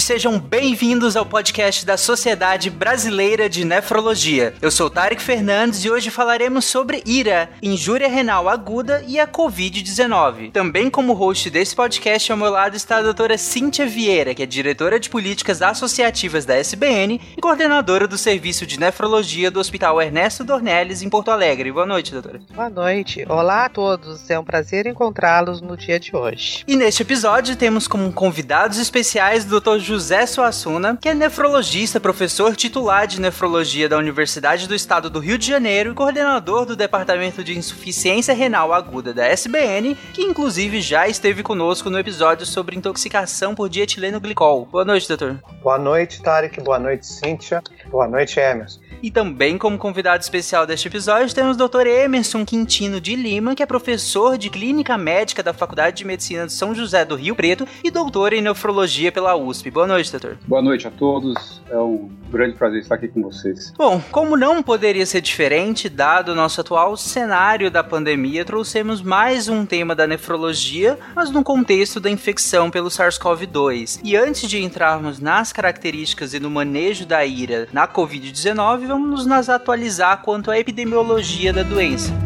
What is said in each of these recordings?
Sejam bem-vindos ao podcast da Sociedade Brasileira de Nefrologia. Eu sou Tarek Fernandes e hoje falaremos sobre IRA, injúria renal aguda e a Covid-19. Também como host desse podcast ao meu lado está a doutora Cíntia Vieira, que é diretora de políticas associativas da SBN e coordenadora do serviço de nefrologia do Hospital Ernesto Dornelles em Porto Alegre. Boa noite, doutora. Boa noite. Olá a todos. É um prazer encontrá-los no dia de hoje. E neste episódio temos como convidados especiais do Dr. José Suassuna, que é nefrologista, professor titular de nefrologia da Universidade do Estado do Rio de Janeiro e coordenador do Departamento de Insuficiência Renal Aguda da SBN, que inclusive já esteve conosco no episódio sobre intoxicação por dietileno glicol. Boa noite, doutor. Boa noite, Tarek. Boa noite, Cíntia. Boa noite, Emerson. E também, como convidado especial deste episódio, temos o Dr. Emerson Quintino de Lima, que é professor de Clínica Médica da Faculdade de Medicina de São José do Rio Preto e doutor em Nefrologia pela USP. Boa noite, doutor. Boa noite a todos. É um grande prazer estar aqui com vocês. Bom, como não poderia ser diferente, dado o nosso atual cenário da pandemia, trouxemos mais um tema da nefrologia, mas no contexto da infecção pelo SARS-CoV-2. E antes de entrarmos nas características e no manejo da ira na Covid-19, vamos nos atualizar quanto à epidemiologia da doença.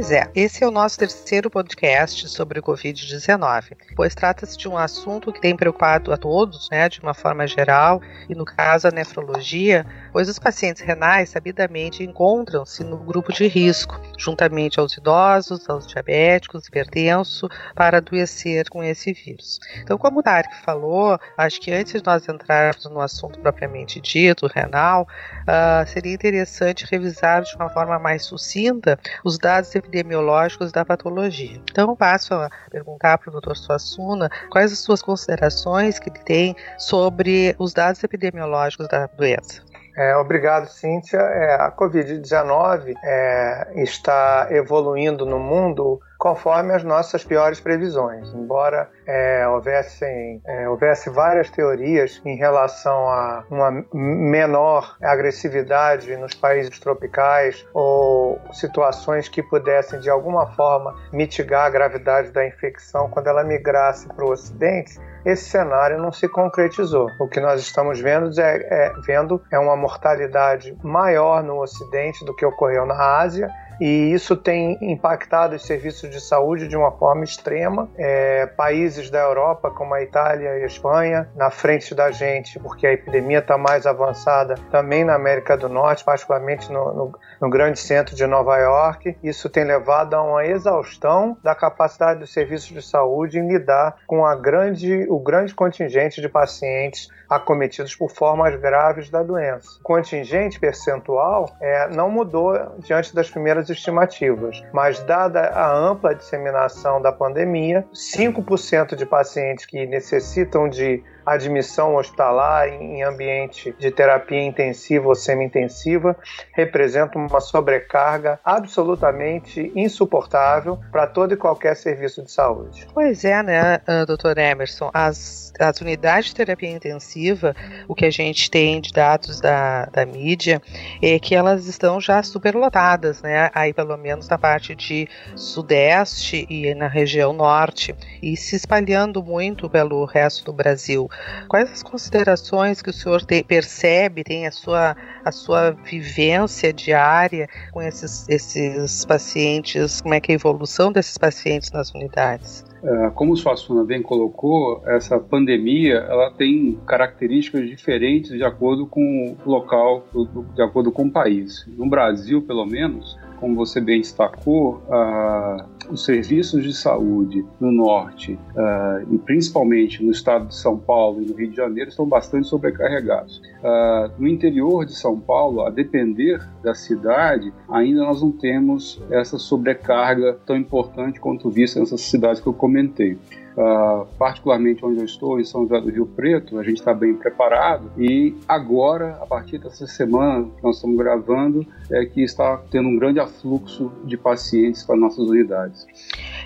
Pois é, esse é o nosso terceiro podcast sobre o Covid-19, pois trata-se de um assunto que tem preocupado a todos, né, de uma forma geral, e no caso a nefrologia, pois os pacientes renais sabidamente encontram-se no grupo de risco, juntamente aos idosos, aos diabéticos, hipertensos, para adoecer com esse vírus. Então, como o Tarek falou, acho que antes de nós entrarmos no assunto propriamente dito, renal, uh, seria interessante revisar de uma forma mais sucinta os dados epidemiológicos da patologia. Então, passo a perguntar para o Dr. Suassuna quais as suas considerações que ele tem sobre os dados epidemiológicos da doença. É, obrigado, Cíntia. É, a Covid-19 é, está evoluindo no mundo conforme as nossas piores previsões. Embora é, houvessem, é, houvesse várias teorias em relação a uma menor agressividade nos países tropicais ou situações que pudessem de alguma forma mitigar a gravidade da infecção quando ela migrasse para o Ocidente, esse cenário não se concretizou. O que nós estamos vendo é, é, vendo é uma mortalidade maior no Ocidente do que ocorreu na Ásia e isso tem impactado os serviços de saúde de uma forma extrema. É, países da Europa, como a Itália e a Espanha, na frente da gente, porque a epidemia está mais avançada também na América do Norte, particularmente no, no, no, grande centro de Nova York. Isso tem levado a uma exaustão da capacidade dos serviços de saúde em lidar com a grande, o grande contingente de pacientes acometidos por formas graves da doença. O contingente percentual é, não mudou diante das primeiras estimativas, mas dada a ampla disseminação da pandemia, 5% de pacientes que necessitam de admissão hospitalar em ambiente de terapia intensiva ou semi-intensiva representa uma sobrecarga absolutamente insuportável para todo e qualquer serviço de saúde. Pois é, né, ah, doutor Emerson? As, as unidades de terapia intensiva, o que a gente tem de dados da, da mídia, é que elas estão já superlotadas, né? Aí pelo menos na parte de sudeste e na região norte, e se espalhando muito pelo resto do Brasil. Quais as considerações que o senhor te, percebe, tem a sua, a sua vivência diária com esses, esses pacientes? Como é que é a evolução desses pacientes nas unidades? É, como o Suassuna bem colocou, essa pandemia ela tem características diferentes de acordo com o local, de acordo com o país. No Brasil, pelo menos, como você bem destacou, uh, os serviços de saúde no norte uh, e principalmente no estado de São Paulo e no Rio de Janeiro estão bastante sobrecarregados. Uh, no interior de São Paulo, a depender da cidade, ainda nós não temos essa sobrecarga tão importante quanto vista nessas cidades que eu comentei. Uh, particularmente onde eu estou, em São José do Rio Preto, a gente está bem preparado e agora, a partir dessa semana que nós estamos gravando, é que está tendo um grande afluxo de pacientes para nossas unidades.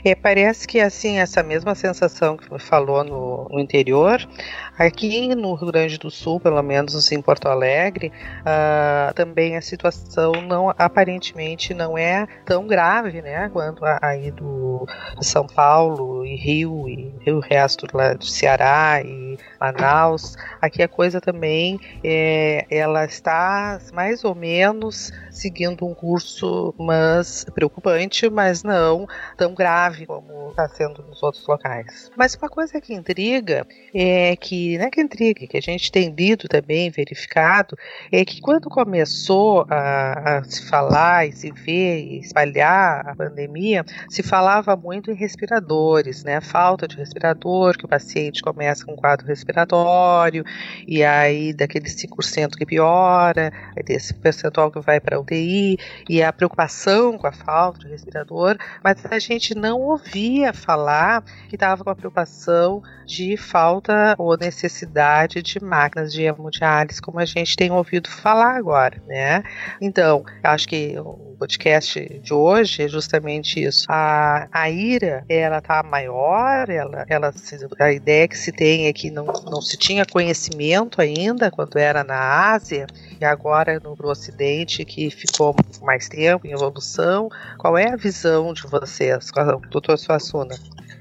É, parece que assim essa mesma sensação que falou no, no, interior, aqui no Rio Grande do Sul, pelo menos em Porto Alegre, uh, também a situação não aparentemente não é tão grave, né, quanto aí do São Paulo e Rio e, e o resto lá de Ceará e Manaus. Aqui a coisa também é, ela está mais ou menos seguindo um curso, mas preocupante, mas não tão grave como está sendo nos outros locais. Mas uma coisa que intriga é que, não é que intriga, que a gente tem lido também, verificado, é que quando começou a, a se falar e se ver e espalhar a pandemia, se falava muito em respiradores, né? Falta de respirador, que o paciente começa com um quadro respiratório, e aí daquele 5% que piora, aí tem esse percentual que vai para UTI, e a preocupação com a falta de respirador, mas a gente não ouvia falar que estava com a preocupação de falta ou necessidade de máquinas de hemodiálise, como a gente tem ouvido falar agora, né? Então, acho que podcast de hoje é justamente isso. A, a ira, ela tá maior, ela, ela, a ideia que se tem é que não, não se tinha conhecimento ainda quando era na Ásia, e agora no, no Ocidente, que ficou mais tempo em evolução. Qual é a visão de vocês, doutor Suassuna?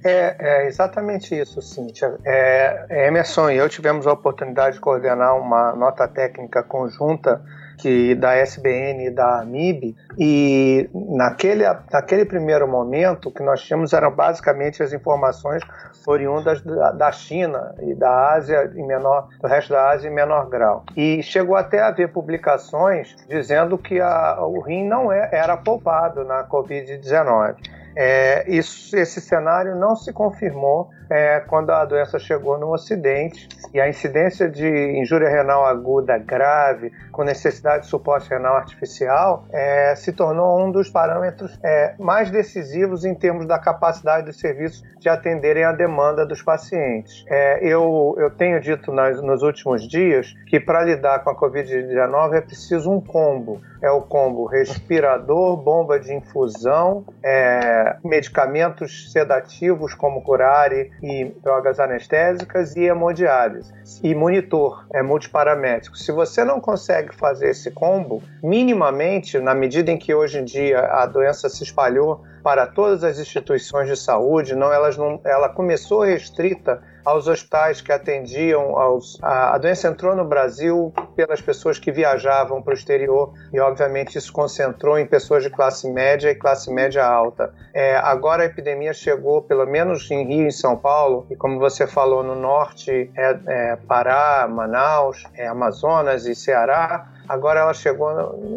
É, é, exatamente isso, Cíntia. É, é, Emerson e eu tivemos a oportunidade de coordenar uma nota técnica conjunta que da SBN e da AMIB, e naquele, naquele primeiro momento o que nós tínhamos eram basicamente as informações oriundas da, da China e da Ásia em menor, do resto da Ásia em menor grau. E chegou até a haver publicações dizendo que a, o rim não é, era poupado na Covid-19. É, isso, esse cenário não se confirmou é, quando a doença chegou no Ocidente e a incidência de injúria renal aguda grave, com necessidade de suporte renal artificial, é, se tornou um dos parâmetros é, mais decisivos em termos da capacidade dos serviços de atenderem a demanda dos pacientes. É, eu, eu tenho dito nas, nos últimos dias que para lidar com a Covid-19 é preciso um combo. É o combo respirador, bomba de infusão, é, medicamentos sedativos como curare e drogas anestésicas e hemodiálise. E monitor é multiparamétrico. Se você não consegue fazer esse combo, minimamente, na medida em que hoje em dia a doença se espalhou para todas as instituições de saúde, não, elas não, ela começou restrita aos hospitais que atendiam aos. A, doença entrou no Brasil pelas pessoas que viajavam para o exterior e, obviamente, isso concentrou em pessoas de classe média e classe média alta. É, agora a epidemia chegou, pelo menos em Rio e São Paulo, e como você falou, no norte é, é Pará, Manaus, é Amazonas e Ceará agora ela chegou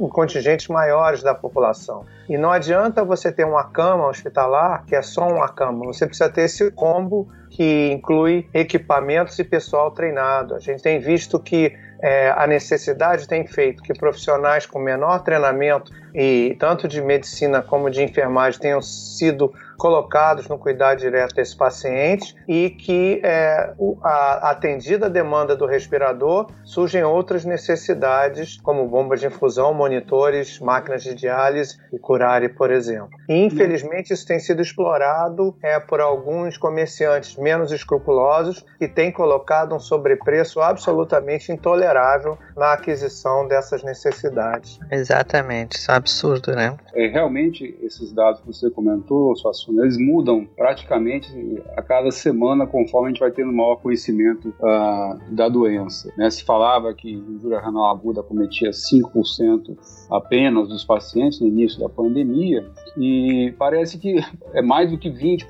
em contingentes maiores da população. E não adianta você ter uma cama hospitalar, que é só uma cama, você precisa ter esse combo que inclui equipamentos e pessoal treinado. A gente tem visto que é, a necessidade tem feito que profissionais com menor treinamento e tanto de medicina como de enfermagem tenham sido colocados no cuidado direto desse paciente e que é, a atendida a demanda do respirador surgem outras necessidades como bombas de infusão, monitores, máquinas de diálise e curare, por exemplo. E, infelizmente isso tem sido explorado é, por alguns comerciantes menos escrupulosos que têm colocado um sobrepreço absolutamente intolerável na aquisição dessas necessidades. Exatamente, isso é absurdo, né? É, realmente, esses dados que você comentou, Suassuna, eles mudam praticamente a cada semana conforme a gente vai tendo maior conhecimento uh, da doença. Né? Se falava que injúria renal aguda cometia 5% apenas dos pacientes no início da pandemia, e parece que é mais do que 20%,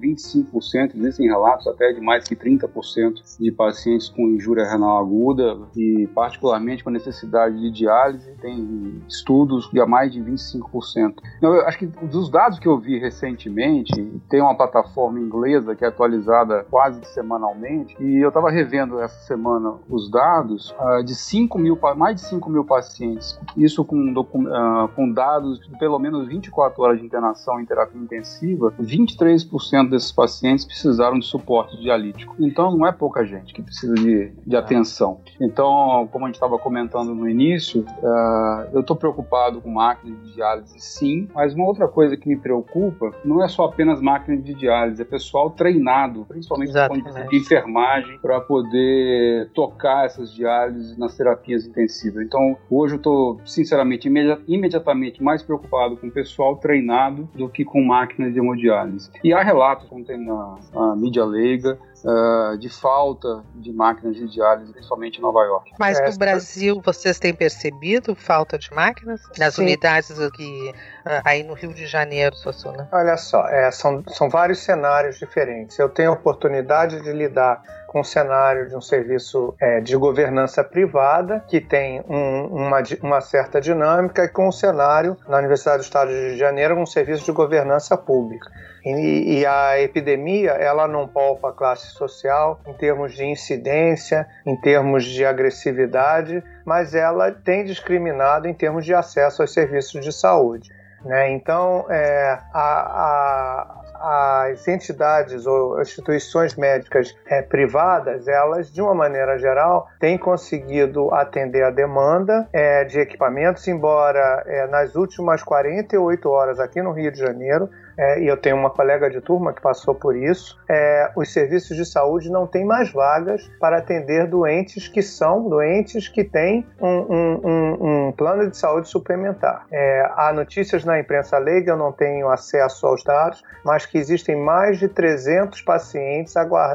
25%, existem relatos até de mais que 30% de pacientes com injúria renal aguda e particularmente com necessidade de diálise, tem estudos de mais de 25%. Então, eu acho que dos dados que eu vi recentemente recentemente, tem uma plataforma inglesa que é atualizada quase semanalmente, e eu estava revendo essa semana os dados uh, de 5 mil, mais de 5 mil pacientes, isso com, uh, com dados de pelo menos 24 horas de internação em terapia intensiva, 23% desses pacientes precisaram de suporte dialítico. Então não é pouca gente que precisa de, de atenção. Então, como a gente estava comentando no início, uh, eu estou preocupado com máquinas de diálise sim, mas uma outra coisa que me preocupa não é só apenas máquina de diálise, é pessoal treinado, principalmente de enfermagem, para poder tocar essas diálises nas terapias intensivas. Então, hoje eu estou, sinceramente, imediatamente mais preocupado com pessoal treinado do que com máquina de hemodiálise. E há relatos, como tem na, na mídia leiga, uh, de falta de máquinas de diálise, principalmente em Nova York. Mas no Brasil, vocês têm percebido falta de máquinas? Nas Sim. unidades aqui, uh, aí no Rio de Janeiro, Suassuna? Olha só, é, são, são vários cenários diferentes. Eu tenho a oportunidade de lidar com o cenário de um serviço é, de governança privada, que tem um, uma, uma, certa dinâmica, e com o cenário, na Universidade do Estado de Janeiro, um serviço de governança pública. E, e, a epidemia, ela não poupa a classe social em termos de incidência, em termos de agressividade, mas ela tem discriminado em termos de acesso aos serviços de saúde. Né? Então, é, a, a, as entidades ou instituições médicas é, privadas, elas, de uma maneira geral, têm conseguido atender a demanda é, de equipamentos, embora é, nas últimas 48 horas aqui no Rio de Janeiro, é, e eu tenho uma colega de turma que passou por isso, é, os serviços de saúde não têm mais vagas para atender doentes que são doentes que têm um, um, um, um plano de saúde suplementar. É, há notícias na imprensa leiga, eu não tenho acesso aos dados, mas que existem mais de 300 pacientes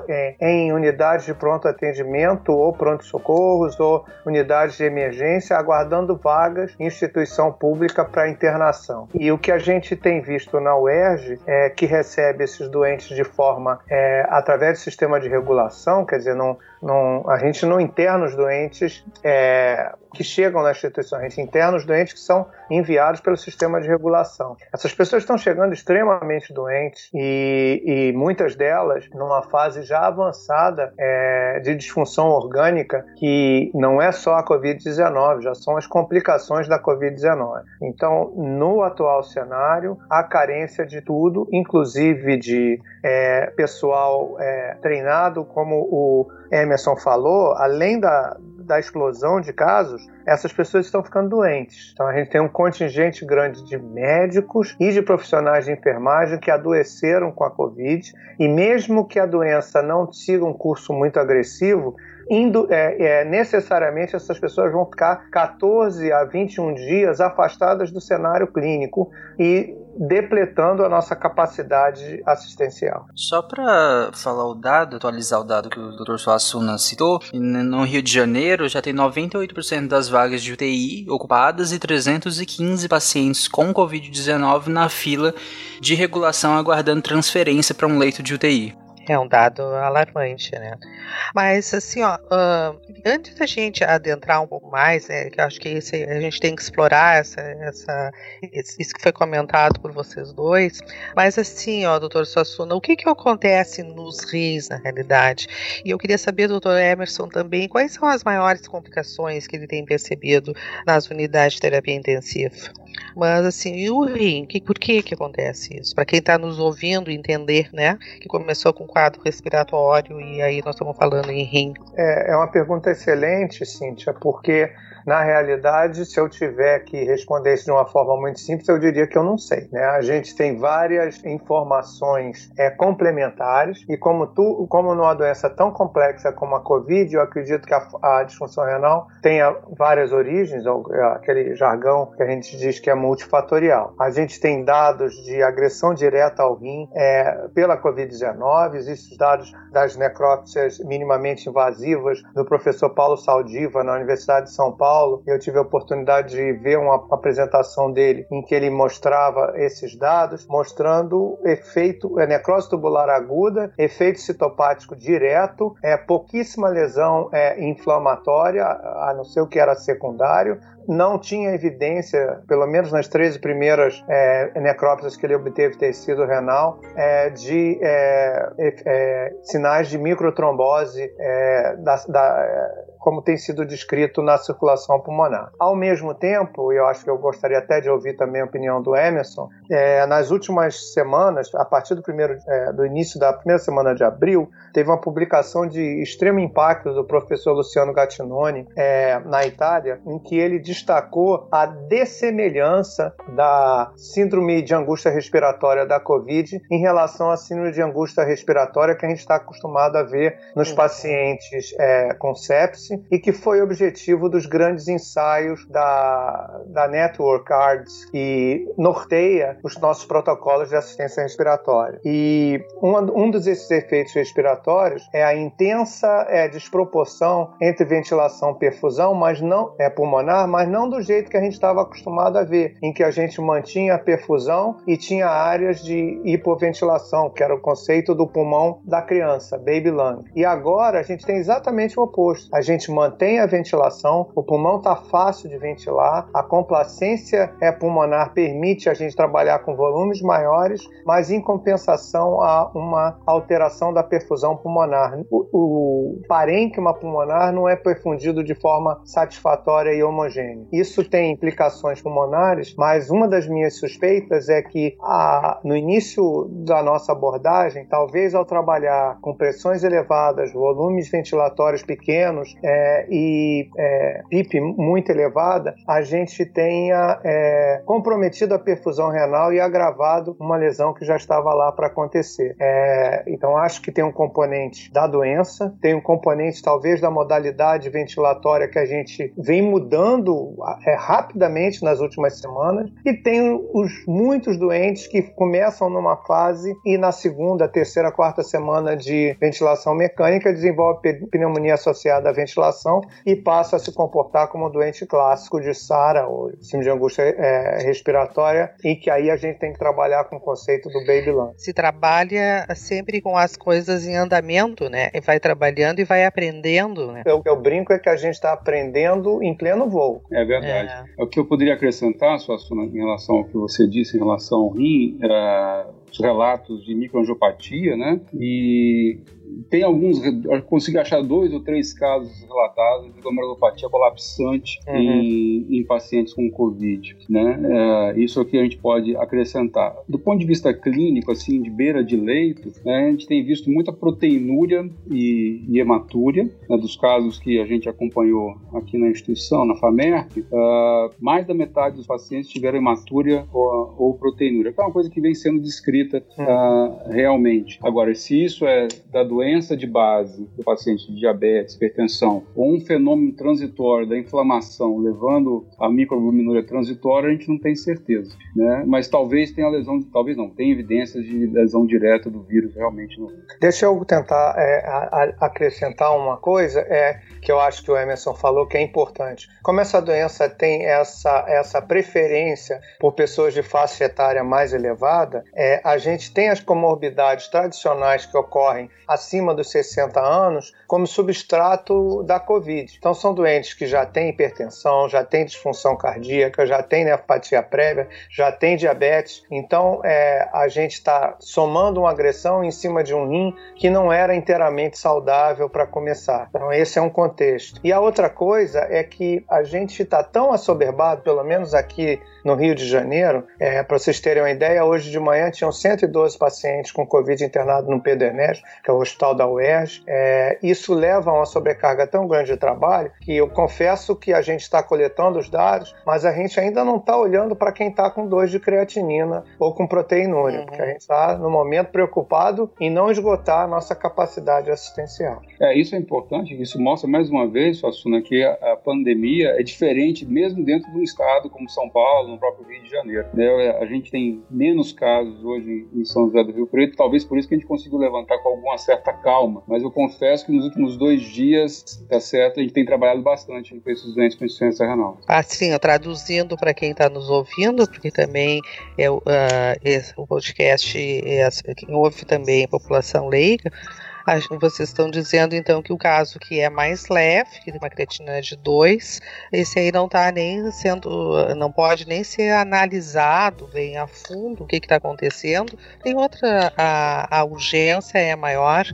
é, em unidades de pronto atendimento ou pronto-socorros ou unidades de emergência aguardando vagas em instituição pública para internação. E o que a gente tem visto na É, que recebe esses doentes de forma é, através do sistema de regulação, quer dizer, não, não, a gente não interna os doentes é, que chegam na instituição, a gente interna os doentes que são enviados pelo sistema de regulação. Essas pessoas estão chegando extremamente doentes e, e muitas delas numa fase já avançada é, de disfunção orgânica, que não é só a Covid-19, já são as complicações da Covid-19. Então, no atual cenário, há carência de tudo, inclusive de é, pessoal é, treinado, como o Emerson falou, além da, da explosão de casos, essas pessoas estão ficando doentes. Então a gente tem um contingente grande de médicos e de profissionais de enfermagem que adoeceram com a Covid, e mesmo que a doença não siga um curso muito agressivo, indo, é, é, necessariamente essas pessoas vão ficar 14 a 21 dias afastadas do cenário clínico e depletando a nossa capacidade assistencial. Só para falar o dado, atualizar o dado que o Dr. Suassuna citou, no Rio de Janeiro já tem 98% das vagas de UTI ocupadas e 315 pacientes com Covid-19 na fila de regulação aguardando transferência para um leito de UTI. É um dado alarmante, né? Mas, assim, ó, uh, antes da gente adentrar um pouco mais, né, que eu acho que esse, a gente tem que explorar essa, essa, isso que foi comentado por vocês dois, mas, assim, ó, doutor Suassuna, o que que acontece nos RIS, na realidade? E eu queria saber, doutor Emerson, também, quais são as maiores complicações que ele tem percebido nas unidades de terapia intensiva? Mas assim, e o rim? Que, por que que acontece isso? Para quem está nos ouvindo entender, né? Que começou com quadro respiratório e aí nós estamos falando em rim. É, é uma pergunta excelente, Cíntia, porque na realidade, se eu tiver que responder isso de uma forma muito simples, eu diria que eu não sei. Né? A gente tem várias informações é, complementares e como, tu, como numa doença tão complexa como a Covid, eu acredito que a, a disfunção renal tenha várias origens, ou é, aquele jargão que a gente diz que é multifatorial. A gente tem dados de agressão direta ao rim é, pela Covid-19, existem os dados das necrópsias minimamente invasivas do professor Paulo Saldiva na Universidade de São Paulo, Paulo. Eu tive a oportunidade de ver uma apresentação dele em que ele mostrava esses dados, mostrando efeito é, necrose tubular aguda, efeito citopático direto, é, pouquíssima lesão é, inflamatória, a não ser o que era secundário, não tinha evidência, pelo menos nas 13 primeiras é, necrópsias que ele obteve tecido renal, é, de é, é, sinais de microtrombose é, da, da como tem sido descrito na circulação pulmonar. Ao mesmo tempo, e eu acho que eu gostaria até de ouvir também a opinião do Emerson, é, nas últimas semanas, a partir do, primeiro, é, do início da primeira semana de abril, teve uma publicação de extremo impacto do professor Luciano Gattinoni é, na Itália, em que ele destacou a dessemelhança da síndrome de angústia respiratória da Covid em relação à síndrome de angústia respiratória que a gente está acostumado a ver nos pacientes é, com e que foi objetivo dos grandes ensaios da, da Network Ards, que norteia os nossos protocolos de assistência respiratória. E um, um desses efeitos respiratórios é a intensa é, desproporção entre ventilação e perfusão, mas não é pulmonar, mas não do jeito que a gente estava acostumado a ver, em que a gente mantinha a perfusão e tinha áreas de hipoventilação, que era o conceito do pulmão da criança, baby lung. E agora a gente tem exatamente o oposto. A gente gente mantém a ventilação, o pulmão está fácil de ventilar, a complacência é pulmonar permite a gente trabalhar com volumes maiores, mas em compensação há uma alteração da perfusão pulmonar. O, o parênquima pulmonar não é perfundido de forma satisfatória e homogênea. Isso tem implicações pulmonares, mas uma das minhas suspeitas é que a, no início da nossa abordagem, talvez ao trabalhar com pressões elevadas, volumes ventilatórios pequenos, é, e é, PIP muito elevada, a gente tenha é, comprometido a perfusão renal e agravado uma lesão que já estava lá para acontecer. É, então, acho que tem um componente da doença, tem um componente talvez da modalidade ventilatória que a gente vem mudando é, rapidamente nas últimas semanas, e tem os muitos doentes que começam numa fase e na segunda, terceira, quarta semana de ventilação mecânica desenvolve pneumonia associada à ventilação e passa a se comportar como um doente clássico de SARA, ou síndrome de angústia é, respiratória, e que aí a gente tem que trabalhar com o conceito do baby lung. Se trabalha sempre com as coisas em andamento, né? E vai trabalhando e vai aprendendo, né? Eu, eu brinco é que a gente está aprendendo em pleno voo. É verdade. É. O que eu poderia acrescentar, Suassuna, em relação ao que você disse em relação ao rim, era os relatos de microangiopatia, né? E tem alguns, consegui achar dois ou três casos relatados de glomerulopatia colapsante uhum. em, em, pacientes com Covid, né? É, isso aqui a gente pode acrescentar. Do ponto de vista clínico, assim, de beira de leito, né, a gente tem visto muita proteinúria e, e hematúria, né, dos casos que a gente acompanhou aqui na instituição, na FAMERP, uh, mais da metade dos pacientes tiveram hematúria ou, ou proteinúria, que é uma coisa que vem sendo descrita uh, realmente. Agora, se isso é da doença de base do paciente de diabetes, hipertensão, ou um fenômeno transitório da inflamação levando a microalbuminúria transitória, a gente não tem certeza, né? Mas talvez tenha lesão, talvez não, tem evidências de lesão direta do vírus realmente no. Deixa eu tentar é, a, a, acrescentar uma coisa, é que eu acho que o Emerson falou que é importante. Como essa doença tem essa, essa preferência por pessoas de faixa etária mais elevada, é, a gente tem as comorbidades tradicionais que ocorrem acima dos 60 anos como substrato da Covid. Então, são doentes que já têm hipertensão, já têm disfunção cardíaca, já têm nefropatia prévia, já têm diabetes. Então, é, a gente está somando uma agressão em cima de um rim que não era inteiramente saudável para começar. Então, esse é um contexto. E a outra coisa é que a gente está tão assoberbado, pelo menos aqui no Rio de Janeiro, é, para vocês terem uma ideia, hoje de manhã tinham 112 pacientes com Covid internado no Pedro Ernesto, que é o hospital da UERJ. É, isso leva a uma sobrecarga tão grande de trabalho que eu confesso que a gente está coletando os dados, mas a gente ainda não está olhando para quem está com dois de creatinina ou com proteinúria, uhum. porque a gente está, no momento, preocupado em não esgotar a nossa capacidade assistencial. É, isso é importante, isso mostra mais uma vez, Fassuna, que a, a pandemia é diferente mesmo dentro de um estado como São Paulo, no próprio Rio de Janeiro. Né? A gente tem menos casos hoje em São José do Rio Preto, talvez por isso que a gente conseguiu levantar com alguma certa calma. Mas eu confesso que nos últimos dois dias, tá certo, a gente tem trabalhado bastante com esses doentes com insuficiência renal. Assim, traduzindo para quem está nos ouvindo, porque também é, uh, esse, o podcast, é, quem ouve também a população leiga, vocês estão dizendo então que o caso que é mais leve, que tem uma creatina de 2, esse aí não está nem sendo, não pode nem ser analisado bem a fundo o que está acontecendo. Tem outra, a, a urgência é maior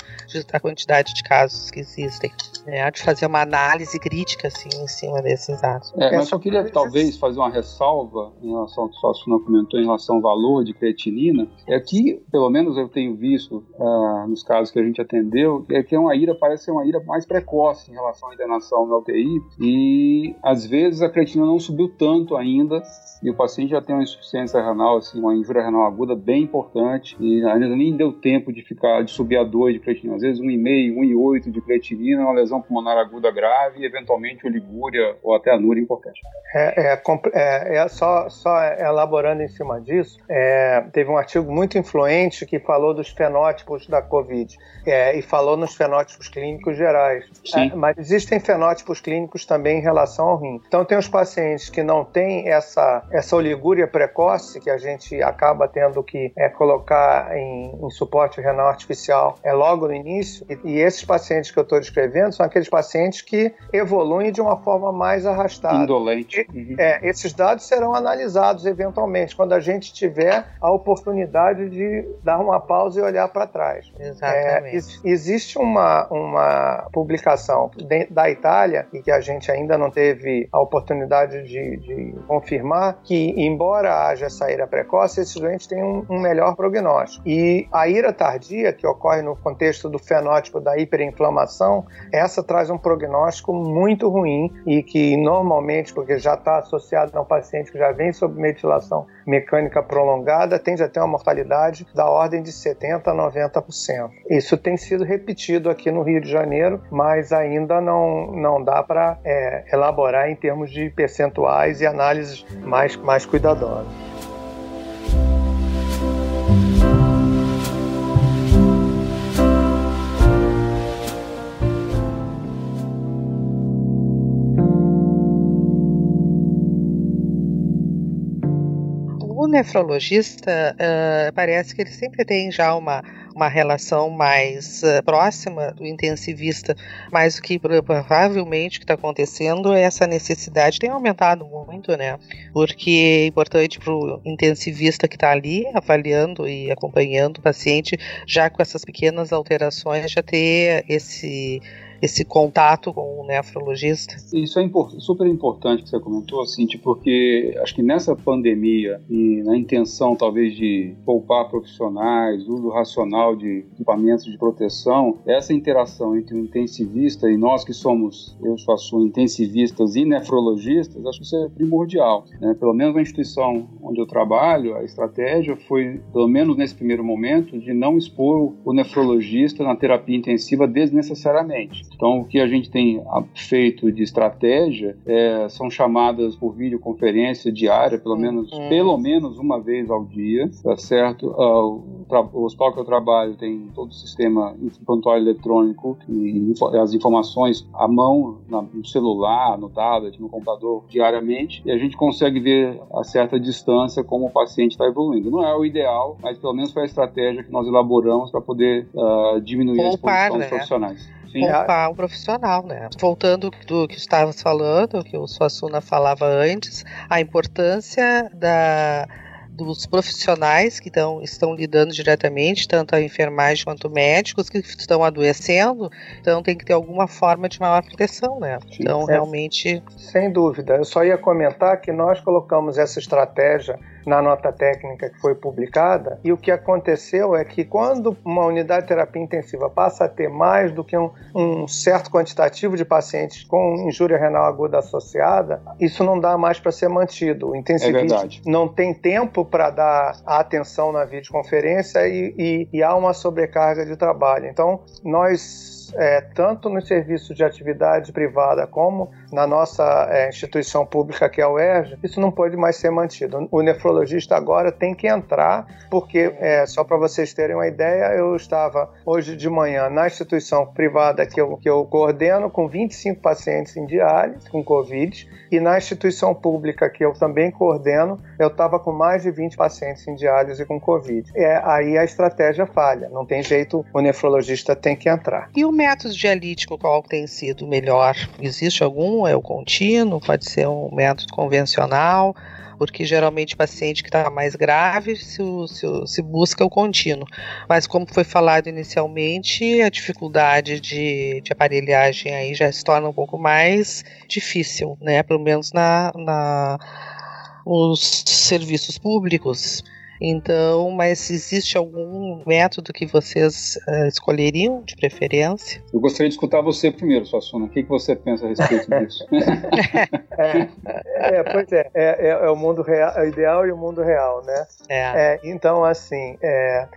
da quantidade de casos que existem, né, de fazer uma análise crítica assim em cima desses dados. É, mas só queria talvez fazer uma ressalva em relação ao que o Suna comentou em relação ao valor de creatinina, é que, pelo menos eu tenho visto uh, nos casos que a gente atendeu, é que uma ira parece ser uma ira mais precoce em relação à internação na UTI e às vezes a creatina não subiu tanto ainda e o paciente já tem uma insuficiência renal, assim, uma injúria renal aguda bem importante e ainda nem deu tempo de ficar de subir a 2 de creatinina, às vezes 1,5, 1,8 de creatinina, uma lesão pulmonar aguda grave e eventualmente oligúria ou até anúria importante. É, é, é, é só, só elaborando em cima disso, é, teve um artigo muito influente que falou dos fenótipos da COVID. É, e falou nos fenótipos clínicos gerais. É, mas existem fenótipos clínicos também em relação ao rim. Então tem os pacientes que não têm essa, essa oligúria precoce que a gente acaba tendo que é, colocar em, em, suporte renal artificial é logo no início. E, e esses pacientes que eu estou descrevendo são aqueles pacientes que evoluem de uma forma mais arrastada. Indolente. Uhum. É, esses dados serão analisados eventualmente quando a gente tiver a oportunidade de dar uma pausa e olhar para trás. Exatamente. É, existe uma, uma publicação da Itália e que a gente ainda não teve a oportunidade de, de confirmar que, embora haja essa ira precoce, esses doentes têm um, um melhor prognóstico. E a ira tardia, que ocorre no contexto do fenótipo da hiperinflamação, essa traz um prognóstico muito ruim e que normalmente, porque já está associado a um paciente que já vem sob metilação mecânica prolongada, tende a ter uma mortalidade da ordem de 70% a 90%. Isso tem sido repetido aqui no Rio de Janeiro, mas ainda não, não dá para é, elaborar em termos de percentuais e análises mais, mais cuidadosas. nefrologista, uh, parece que ele sempre tem já uma, uma relação mais uh, próxima do intensivista, mas o que provavelmente está acontecendo é essa necessidade tem aumentado muito, né? Porque é importante para o intensivista que está ali avaliando e acompanhando o paciente, já com essas pequenas alterações, já ter esse esse contato com o nefrologista? Isso é super importante que você comentou, assim, porque acho que nessa pandemia e na intenção talvez de poupar profissionais, uso racional de equipamentos de proteção, essa interação entre o intensivista e nós que somos, eu sou a sua intensivistas e nefrologistas, acho que isso é primordial. Né? Pelo menos na instituição onde eu trabalho, a estratégia foi, pelo menos nesse primeiro momento, de não expor o nefrologista na terapia intensiva desnecessariamente. Então, o que a gente tem feito de estratégia é, são chamadas por videoconferência diária, pelo menos, uhum. pelo menos uma vez ao dia, tá certo? Uh, o, hospital que eu trabalho tem todo o sistema de prontuário eletrônico e as informações à mão, no celular, no tablet, no computador, diariamente, e a gente consegue ver a certa distância como o paciente está evoluindo. Não é o ideal, mas pelo menos foi a estratégia que nós elaboramos para poder uh, diminuir a exposição né? dos profissionais. Poupar o profissional, né? Voltando do que estavas falando, que o Suassuna falava antes, a importância da dos profissionais que tão, estão lidando diretamente, tanto a enfermagem quanto médicos que estão adoecendo, então tem que ter alguma forma de maior proteção, né? Sim, então, é, realmente. Sem dúvida. Eu só ia comentar que nós colocamos essa estratégia na nota técnica que foi publicada, e o que aconteceu é que quando uma unidade de terapia intensiva passa a ter mais do que um, um certo quantitativo de pacientes com injúria renal aguda associada, isso não dá mais para ser mantido. O intensivista é não tem tempo para dar atenção na videoconferência e, e, e há uma sobrecarga de trabalho. Então, nós é, tanto no serviço de atividade privada como na nossa é, instituição pública, que é a UERJ, isso não pode mais ser mantido. O nefrologista agora tem que entrar, porque, é, só para vocês terem uma ideia, eu estava hoje de manhã na instituição privada que eu, que eu coordeno com 25 pacientes em diálise com Covid, e na instituição pública que eu também coordeno, eu estava com mais de 20 pacientes em diálise com Covid. É, aí a estratégia falha, não tem jeito, o nefrologista tem que entrar. E o método dialítico, qual tem sido melhor? Existe algum? É o contínuo? Pode ser um método convencional? porque geralmente o paciente que está mais grave se, se, se, busca o contínuo. Mas como foi falado inicialmente, a dificuldade de, de, aparelhagem aí já se torna um pouco mais difícil, né? Pelo menos na, na os serviços públicos. Então, mas existe algum método que vocês uh, escolheriam de preferência? Eu gostaria de escutar você primeiro, Suassuna. O que, que você pensa a respeito disso? é, é, pois é, é, é, é, o mundo real, é o ideal e o mundo real, né? É. então, assim,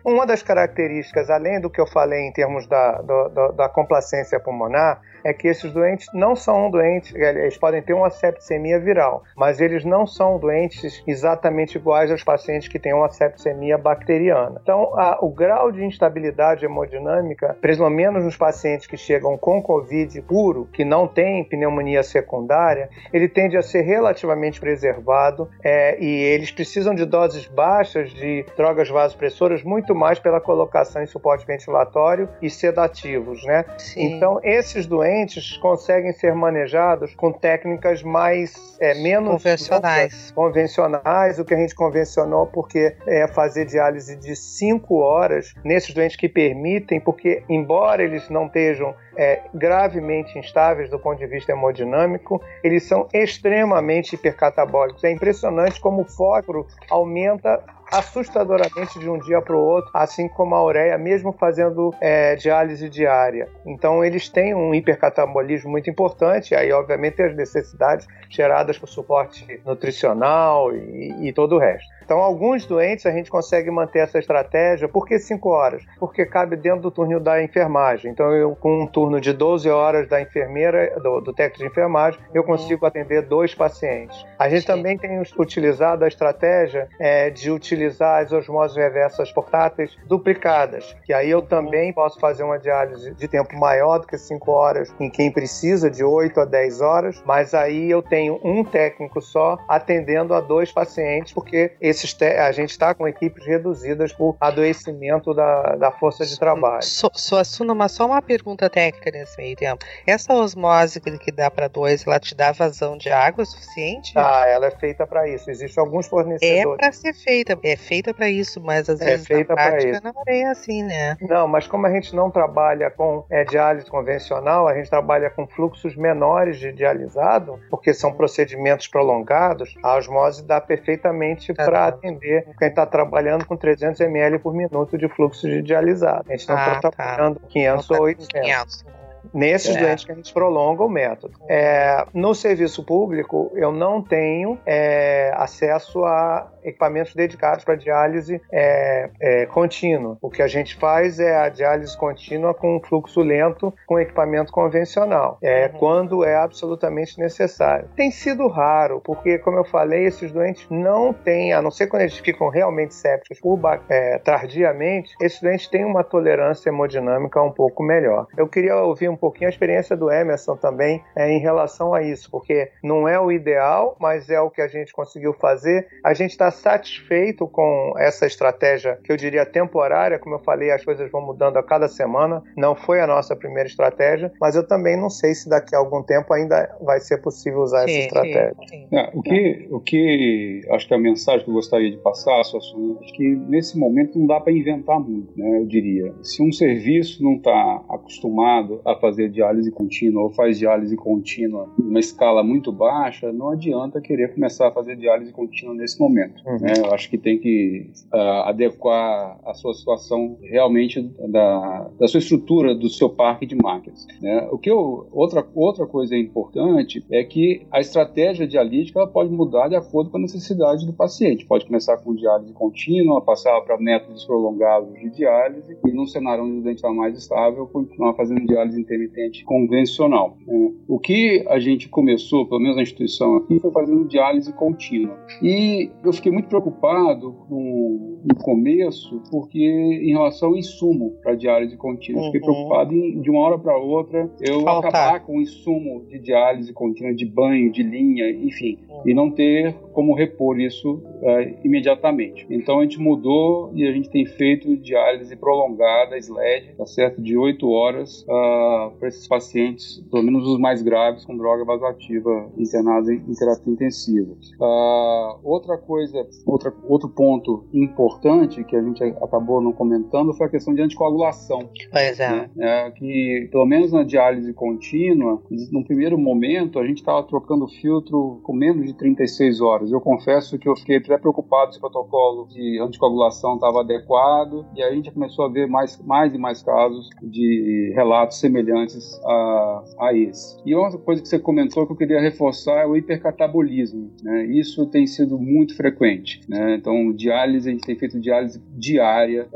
uma das características, além do que eu falei em termos da, do, do, da complacência pulmonar, é que esses doentes não são doentes, eles podem ter uma septicemia viral, mas eles não são doentes exatamente iguais aos pacientes que têm uma septicemia bacteriana. Então, a, o grau de instabilidade hemodinâmica, pelo menos nos pacientes que chegam com Covid puro, que não tem pneumonia secundária, ele tende a ser relativamente preservado é, e eles precisam de doses baixas de drogas vasopressoras, muito mais pela colocação em suporte ventilatório e sedativos, né? Sim. Então, esses doentes doentes conseguem ser manejados com técnicas mais é, menos convencionais. convencionais, o que a gente convencionou porque é fazer diálise de 5 horas nesses doentes que permitem, porque embora eles não estejam é, gravemente instáveis do ponto de vista hemodinâmico, eles são extremamente hipercatabólicos. É impressionante como o fósforo aumenta assustadoramente de um dia para o outro, assim como a ureia, mesmo fazendo é, diálise diária. Então, eles têm um hipercatabolismo muito importante, aí, obviamente, as necessidades geradas por suporte nutricional e, e todo o resto. Então, alguns doentes a gente consegue manter essa estratégia. Por que 5 horas? Porque cabe dentro do turno da enfermagem. Então, eu, com um turno de 12 horas da enfermeira, do, do técnico de enfermagem, eu consigo atender dois pacientes. A gente também tem utilizado a estratégia é, de utilizar as osmoses reversas portáteis duplicadas, que aí eu também posso fazer uma diálise de tempo maior do que 5 horas em quem precisa, de 8 a 10 horas, mas aí eu tenho um técnico só atendendo a dois pacientes, porque esses a gente está com equipes reduzidas por adoecimento da, da força de trabalho. So, Suassuna, mas só uma pergunta técnica nesse meio tempo. Essa osmose que dá para dois, ela te dá vazão de água suficiente? Ah, ela é feita para isso. Existem alguns fornecedores. É para ser feita, é feita para isso, mas às é vezes feita na prática não é assim, né? Não, mas como a gente não trabalha com é, diálise convencional, a gente trabalha com fluxos menores de dialisado, porque são procedimentos prolongados, a osmose dá perfeitamente para atender quem está trabalhando com 300 ml por minuto de fluxo de dialisado. A gente não está ah, tá. trabalhando tá. 500 ou 800. 500 nesses é. doentes que a gente prolonga o método. É, no serviço público, eu não tenho é, acesso a equipamentos dedicados para diálise é, é, contínua. O que a gente faz é a diálise contínua com fluxo lento com equipamento convencional, é, uhum. quando é absolutamente necessário. Tem sido raro, porque, como eu falei, esses doentes não têm, a não ser quando eles ficam realmente sépticos por, é, tardiamente, esses doentes têm uma tolerância hemodinâmica um pouco melhor. Eu queria ouvir um pouquinho a experiência do Emerson também é, em relação a isso, porque não é o ideal, mas é o que a gente conseguiu fazer. A gente está satisfeito com essa estratégia, que eu diria temporária, como eu falei, as coisas vão mudando a cada semana. Não foi a nossa primeira estratégia, mas eu também não sei se daqui a algum tempo ainda vai ser possível usar sim, essa estratégia. Sim, sim. É, o, que, o que acho que a mensagem que eu gostaria de passar, acho que nesse momento não dá para inventar muito, né? Eu diria. Se um serviço não está acostumado a fazer diálise contínua ou faz diálise contínua numa escala muito baixa, não adianta querer começar a fazer diálise contínua nesse momento. Uhum. Né? Eu acho que tem que uh, adequar a sua situação realmente da, da sua estrutura, do seu parque de máquinas. Né? O que eu, outra, outra coisa importante é que a estratégia dialítica ela pode mudar de acordo com a necessidade do paciente. Pode começar com diálise contínua, passar para métodos prolongados de diálise e, num cenário onde o dente está mais estável, continuar fazendo diálise intermitente convencional. Né? O que a gente começou, pelo menos na instituição aqui, foi fazendo diálise contínua. E eu fiquei muito preocupado com, no começo, porque em relação ao insumo para diálise contínua, uhum. fiquei preocupado em, de uma hora para outra, eu Faltar. acabar com o insumo de diálise contínua, de banho, de linha, enfim, uhum. e não ter como repor isso uh, imediatamente. Então a gente mudou e a gente tem feito diálise prolongada, SLED, tá certo? De 8 horas uh, para esses pacientes, pelo menos os mais graves, com droga vasoativa internados em, em terapia intensiva. Uh, outra coisa, outra, outro ponto importante que a gente acabou não comentando foi a questão de anticoagulação. Pois é. Né? é que, pelo menos na diálise contínua, no primeiro momento a gente estava trocando filtro com menos de 36 horas. Eu confesso que eu fiquei até preocupado se o protocolo de anticoagulação estava adequado e aí a gente começou a ver mais, mais e mais casos de relatos semelhantes a, a esse. E outra coisa que você comentou que eu queria reforçar é o hipercatabolismo. Né? Isso tem sido muito frequente. Né? Então, diálise, a gente tem feito diálise diária,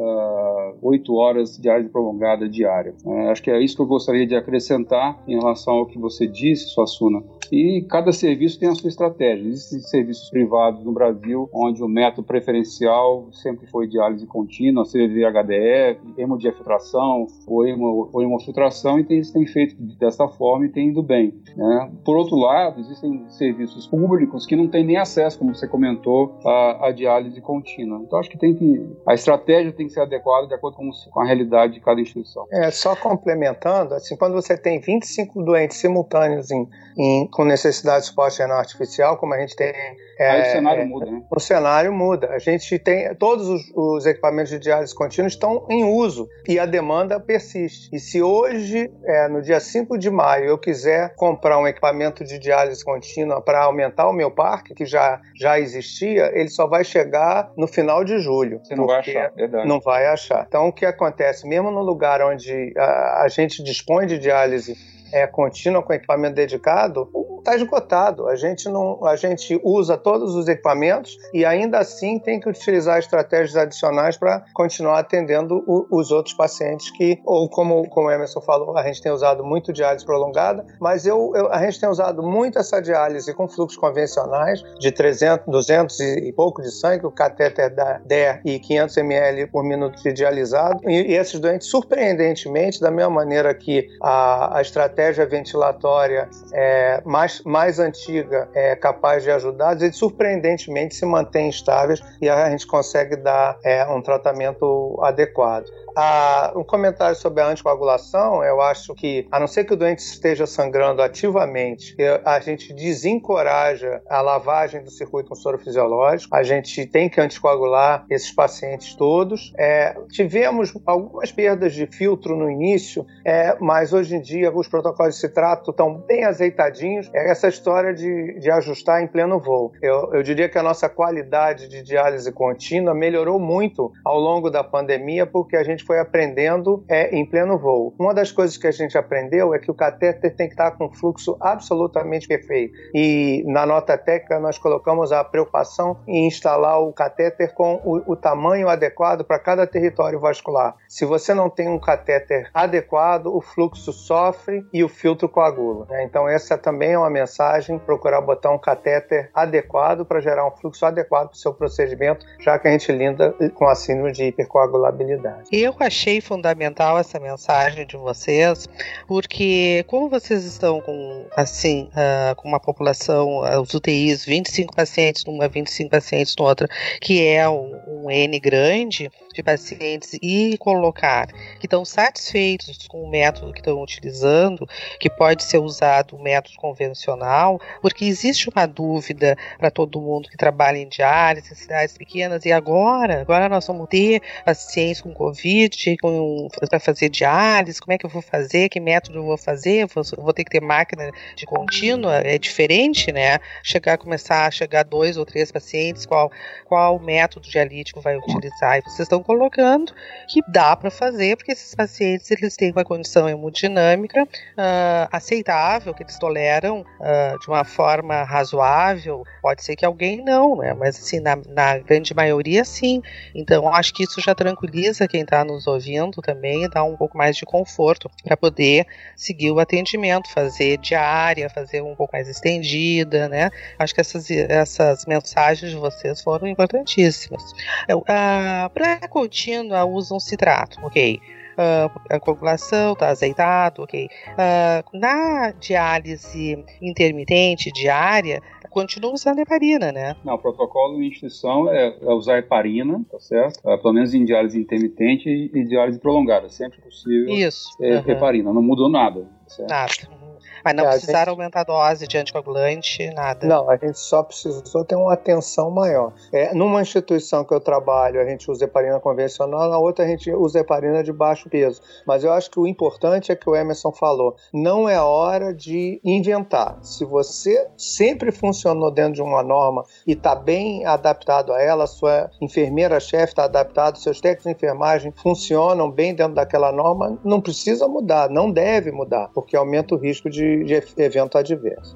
oito uh, horas diálise prolongada diária. Uh, acho que é isso que eu gostaria de acrescentar em relação ao que você disse, Suassuna. E cada serviço tem a sua estratégia. Existem serviços privados no Brasil onde o método preferencial sempre foi diálise contínua, CVV HDF, hemodiafiltração ou, ou hemofiltração, e tem, têm feito dessa forma e tem indo bem. Né? Por outro lado, existem serviços públicos que não têm nem acesso, como você comentou, à, à diálise contínua. Então, acho que tem que a estratégia tem que ser adequada de acordo com, com a realidade de cada instituição. É, só complementando, assim, quando você tem 25 doentes simultâneos em, em, com necessidade de suporte renal artificial, como a gente tem é, Aí o cenário é, muda, né? O cenário muda. A gente tem. Todos os, os, equipamentos de diálise contínua estão em uso e a demanda persiste. E se hoje, é, no dia 5 de maio, eu quiser comprar um equipamento de diálise contínua para aumentar o meu parque, que já, já existia, ele só vai chegar no final de julho. Você não vai achar, verdade. Não vai achar. Então, o que acontece? Mesmo no lugar onde a, a gente dispõe de diálise é, contínua com equipamento dedicado, está esgotado. A gente não, a gente usa todos os equipamentos e ainda assim tem que utilizar estratégias adicionais para continuar atendendo o, os outros pacientes que, ou como, como o Emerson falou, a gente tem usado muito diálise prolongada, mas eu, eu, a gente tem usado muito essa diálise com fluxos convencionais de 300, 200 e, pouco de sangue, o catéter da DER e 500 ml por minuto de dialisado. E, e esses doentes, surpreendentemente, da mesma maneira que a, a estratégia ventilatória é mais mais, antiga é capaz de ajudar, eles surpreendentemente se mantêm estáveis e a gente consegue dar é, um tratamento adequado. Ah, um comentário sobre a anticoagulação, eu acho que, a não ser que o doente esteja sangrando ativamente, a gente desencoraja a lavagem do circuito com soro fisiológico, a gente tem que anticoagular esses pacientes todos. É, tivemos algumas perdas de filtro no início, é, mas hoje em dia os protocolos de citrato estão bem azeitadinhos. É essa história de, de ajustar em pleno voo. Eu, eu diria que a nossa qualidade de diálise contínua melhorou muito ao longo da pandemia, porque a gente foi aprendendo é, em pleno voo. Uma das coisas que a gente aprendeu é que o catéter tem que estar com fluxo absolutamente perfeito. E na nota técnica nós colocamos a preocupação em instalar o catéter com o, o tamanho adequado para cada território vascular. Se você não tem um catéter adequado, o fluxo sofre e o filtro coagula. Né? Então essa também é uma mensagem, procurar botar um catéter adequado para gerar um fluxo adequado para o seu procedimento, já que a gente lida com a síndrome de hipercoagulabilidade. Eu achei fundamental essa mensagem de vocês, porque como vocês estão com assim, uh, com uma população, uh, os UTIs, 25 pacientes numa, 25 pacientes noutra, que é um, um N grande de pacientes, e colocar que estão satisfeitos com o método que estão utilizando, que pode ser usado o método convencional, porque existe uma dúvida para todo mundo que trabalha em diálise, em cidades pequenas, e agora, agora nós vamos ter pacientes com Covid Covid, para fazer diálise, como é que eu vou fazer, que método eu vou fazer, vou, vou ter que ter máquina de contínua, é diferente, né? Chegar, começar a chegar dois ou três pacientes, qual, qual método dialítico vai utilizar? E vocês estão colocando que dá para fazer, porque esses pacientes eles têm uma condição hemodinâmica uh, aceitável, que eles toleram uh, de uma forma razoável. Pode ser que alguém não, né? Mas assim, na, na grande maioria sim. Então acho que isso já tranquiliza quem está nos ouvindo também, dá um pouco mais de conforto para poder seguir o atendimento, fazer diária, fazer um pouco mais estendida, né? Acho que essas, essas mensagens de vocês foram importantíssimas. Uh, para contínua usam citrato, ok? Uh, a coagulação está azeitado, ok. Uh, na diálise intermitente, diária, continua usando heparina, né? Não, o protocolo de instituição é, é usar heparina, tá certo? É, pelo menos em diálise intermitente e, e diálise prolongada, sempre possível. Isso. É, uhum. Heparina, não mudou nada. Tá certo? Nada. Mas não é, precisaram gente... aumentar a dose de anticoagulante, nada. Não, a gente só precisou ter uma atenção maior. É, numa instituição que eu trabalho, a gente usa heparina convencional, na outra a gente usa heparina de baixo peso. Mas eu acho que o importante é que o Emerson falou: não é hora de inventar. Se você sempre funcionou dentro de uma norma e está bem adaptado a ela, sua enfermeira-chefe está adaptada, seus técnicos de enfermagem funcionam bem dentro daquela norma, não precisa mudar, não deve mudar, porque aumenta o risco de de, evento adverso.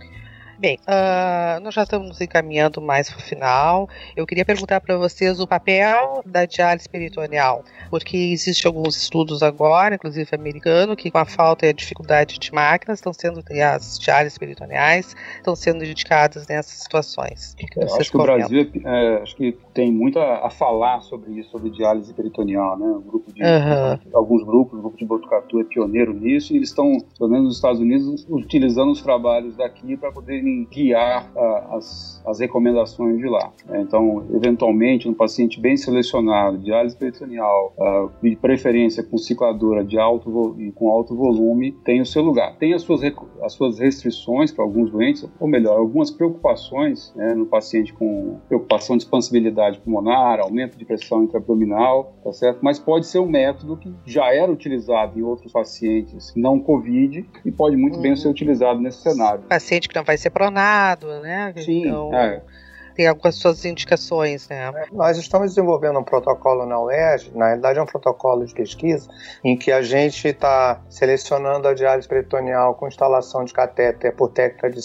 Bem, uh, nós já estamos encaminhando mais para o final. Eu queria perguntar para vocês o papel da diálise peritoneal, porque existem alguns estudos agora, inclusive americano, que com a falta e a dificuldade de máquinas estão sendo as diálises peritoneais estão sendo dedicadas nessas situações. Que que acho que o Brasil é, acho que tem muito a, a, falar sobre isso, sobre diálise peritoneal, né? Um grupo de, uhum. alguns grupos, o grupo de Botucatu é pioneiro nisso e eles estão, pelo menos nos Estados Unidos, utilizando os trabalhos daqui para poderem guiar uh, as, as recomendações de lá. Né? Então, eventualmente, um paciente bem selecionado, diálise peritoneal, de preferência com cicladora de alto e com alto volume, tem o seu lugar. Tem as suas, as suas restrições para alguns doentes, ou melhor, algumas preocupações né, no paciente com preocupação de expansibilidade pulmonar, aumento de pressão intraabdominal, tá certo? Mas pode ser um método que já era utilizado em outros pacientes não COVID e pode muito uhum. bem ser utilizado nesse cenário. Paciente que não vai ser pronado, né? Sim, então, é tem algumas suas indicações, né? É, nós estamos desenvolvendo um protocolo na UERJ, na realidade é um protocolo de pesquisa, em que a gente está selecionando a diálise peritoneal com instalação de catéter por técnica de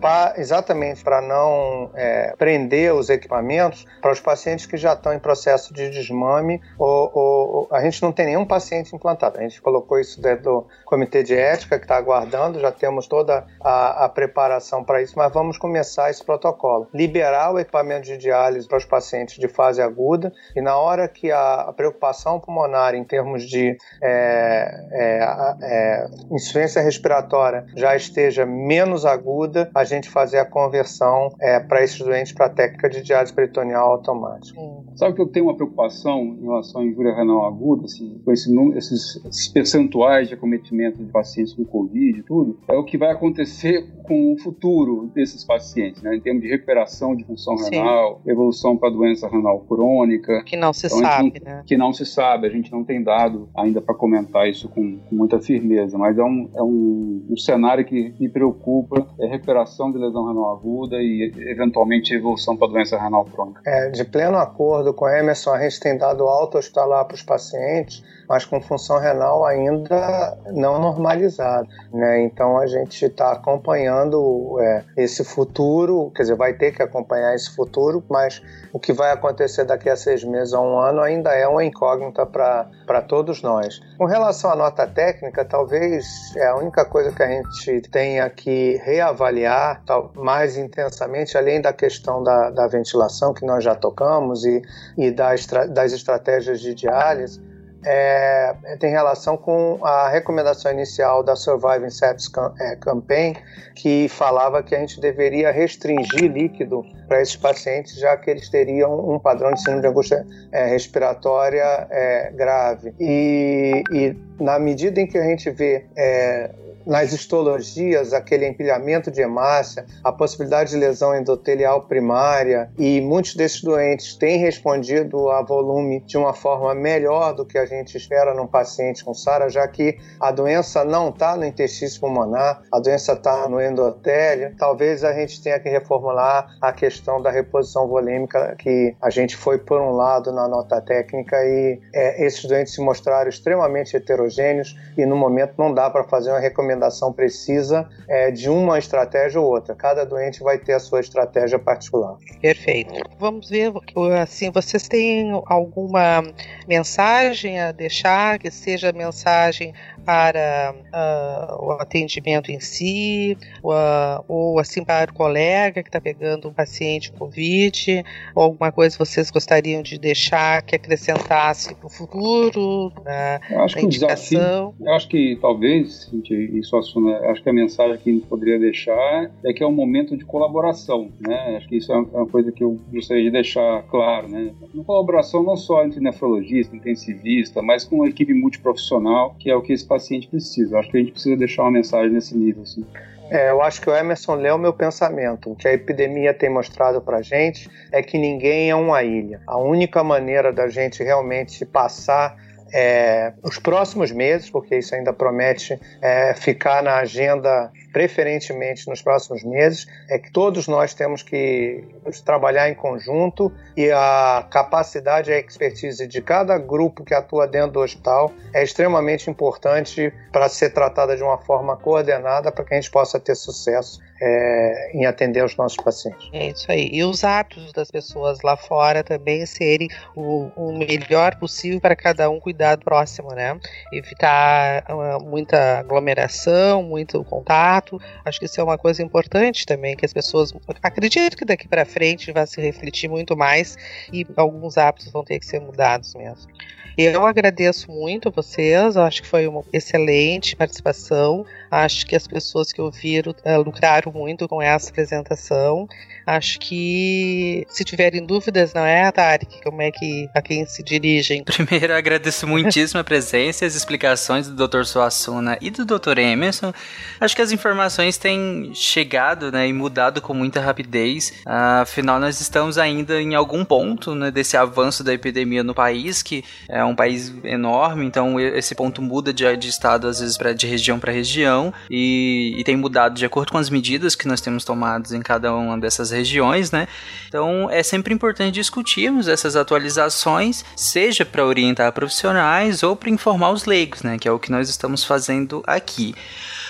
pra, exatamente para não é, prender os equipamentos para os pacientes que já estão em processo de desmame ou, ou, a gente não tem nenhum paciente implantado. A gente colocou isso dentro do comitê de ética que está aguardando, já temos toda a, a preparação para isso, mas vamos começar esse protocolo liberar o equipamento de diálise para os pacientes de fase aguda e na hora que a, a preocupação pulmonar em termos de é, é, é, insuficiência respiratória já esteja menos aguda, a gente fazer a conversão é, para esses doentes para a técnica de diálise peritoneal automática. Sabe que eu tenho uma preocupação em relação à injúria renal aguda, assim, com esse, esses, esses percentuais de acometimento de pacientes com Covid e tudo, é o que vai acontecer com o futuro desses pacientes, né, em termos de recuperação evolução de função Sim. renal, evolução para doença renal crônica. Que não se então, sabe, não, né? Que não se sabe, a gente não tem dado ainda para comentar isso com, com, muita firmeza, mas é um, é um, um cenário que me preocupa, é recuperação de lesão renal aguda e eventualmente evolução para doença renal crônica. É, de pleno acordo com Emerson, a gente tem dado alta hospitalar para os pacientes, mas com função renal ainda não normalizada. Né? Então a gente está acompanhando é, esse futuro, quer dizer, vai ter que acompanhar esse futuro, mas o que vai acontecer daqui a seis meses a um ano ainda é uma incógnita para todos nós. Com relação à nota técnica, talvez é a única coisa que a gente tenha que reavaliar mais intensamente, além da questão da, da ventilação que nós já tocamos e, e das, das estratégias de diálise é, tem relação com a recomendação inicial da Surviving Sepsis é, Campaign, que falava que a gente deveria restringir líquido para esses pacientes, já que eles teriam um padrão de síndrome de angústia é, respiratória é, grave. E, e na medida em que a gente vê é, nas histologias, aquele empilhamento de hemácia, a possibilidade de lesão endotelial primária, e muitos desses doentes têm respondido a volume de uma forma melhor do que a gente espera num paciente com SARA, já que a doença não está no intestino pulmonar, a doença está no endotélio. Talvez a gente tenha que reformular a questão da reposição volêmica, que a gente foi por um lado na nota técnica e é, esses doentes se mostraram extremamente heterogêneos e no momento não dá para fazer uma recomendação recomendação precisa é, de uma estratégia ou outra. Cada doente vai ter a sua estratégia particular. Perfeito. Vamos ver, assim, vocês têm alguma mensagem a deixar, que seja mensagem para uh, o atendimento em si, uh, ou assim para o colega que está pegando um paciente com Covid, ou alguma coisa vocês gostariam de deixar que acrescentasse para o futuro, na, eu acho na que indicação? Desafio, eu acho que talvez, isso acho que a mensagem que a gente poderia deixar é que é um momento de colaboração, né? Acho que isso é uma coisa que eu gostaria de deixar claro, né? Uma colaboração não só entre nefrologista, intensivista, mas com uma equipe multiprofissional, que é o que esse paciente precisa. Acho que a gente precisa deixar uma mensagem nesse nível, assim. É, eu acho que o Emerson leu meu pensamento. O que a epidemia tem mostrado para gente é que ninguém é uma ilha. A única maneira da gente realmente passar é, os próximos meses, porque isso ainda promete é, ficar na agenda preferentemente nos próximos meses, é que todos nós temos que trabalhar em conjunto e a capacidade e a expertise de cada grupo que atua dentro do hospital é extremamente importante para ser tratada de uma forma coordenada para que a gente possa ter sucesso é, em atender os nossos pacientes. É isso aí. E os hábitos das pessoas lá fora também serem o, o melhor possível para cada um cuidar do próximo, né? Evitar uh, muita aglomeração, muito contato. Acho que isso é uma coisa importante também, que as pessoas. Acredito que daqui para frente vai se refletir muito mais e alguns hábitos vão ter que ser mudados mesmo. Eu agradeço muito a vocês, acho que foi uma excelente participação. Acho que as pessoas que ouviram uh, lucraram muito com essa apresentação. Acho que se tiverem dúvidas, não é, Tarek? Como é que a quem se dirigem? Primeiro, agradeço muitíssimo a presença e as explicações do Dr. Suassuna e do Dr. Emerson. Acho que as informações têm chegado né, e mudado com muita rapidez. Afinal, nós estamos ainda em algum ponto né, desse avanço da epidemia no país, que é um país enorme, então esse ponto muda de, de estado, às vezes, pra, de região para região e, e, tem mudado de acordo com as medidas que nós temos tomadas em cada uma dessas regiões, né? Então é sempre importante discutirmos essas atualizações, seja para orientar profissionais ou para informar os leigos, né? Que é o que nós estamos fazendo aqui.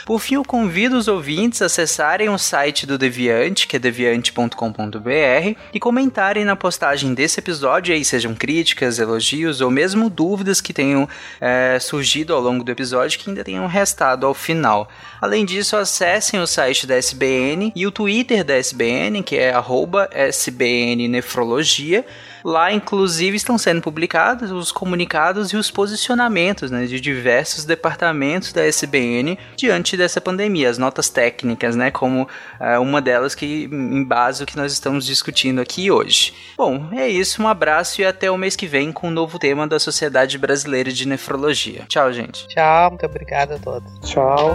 Por fim, eu convido os ouvintes a acessarem o site do Deviante, que é deviante.com.br, e comentarem na postagem desse episódio, aí sejam críticas, elogios ou mesmo dúvidas que tenham é, surgido ao longo do episódio que ainda tenham restado ao final. Além disso, acessem o site da SBN e o Twitter da SBN, que é SBNNefrologia, Lá, inclusive, estão sendo publicados os comunicados e os posicionamentos né, de diversos departamentos da SBN diante dessa pandemia, as notas técnicas, né, como uh, uma delas que embasa o que nós estamos discutindo aqui hoje. Bom, é isso, um abraço e até o mês que vem com um novo tema da Sociedade Brasileira de Nefrologia. Tchau, gente. Tchau, muito obrigada a todos. Tchau.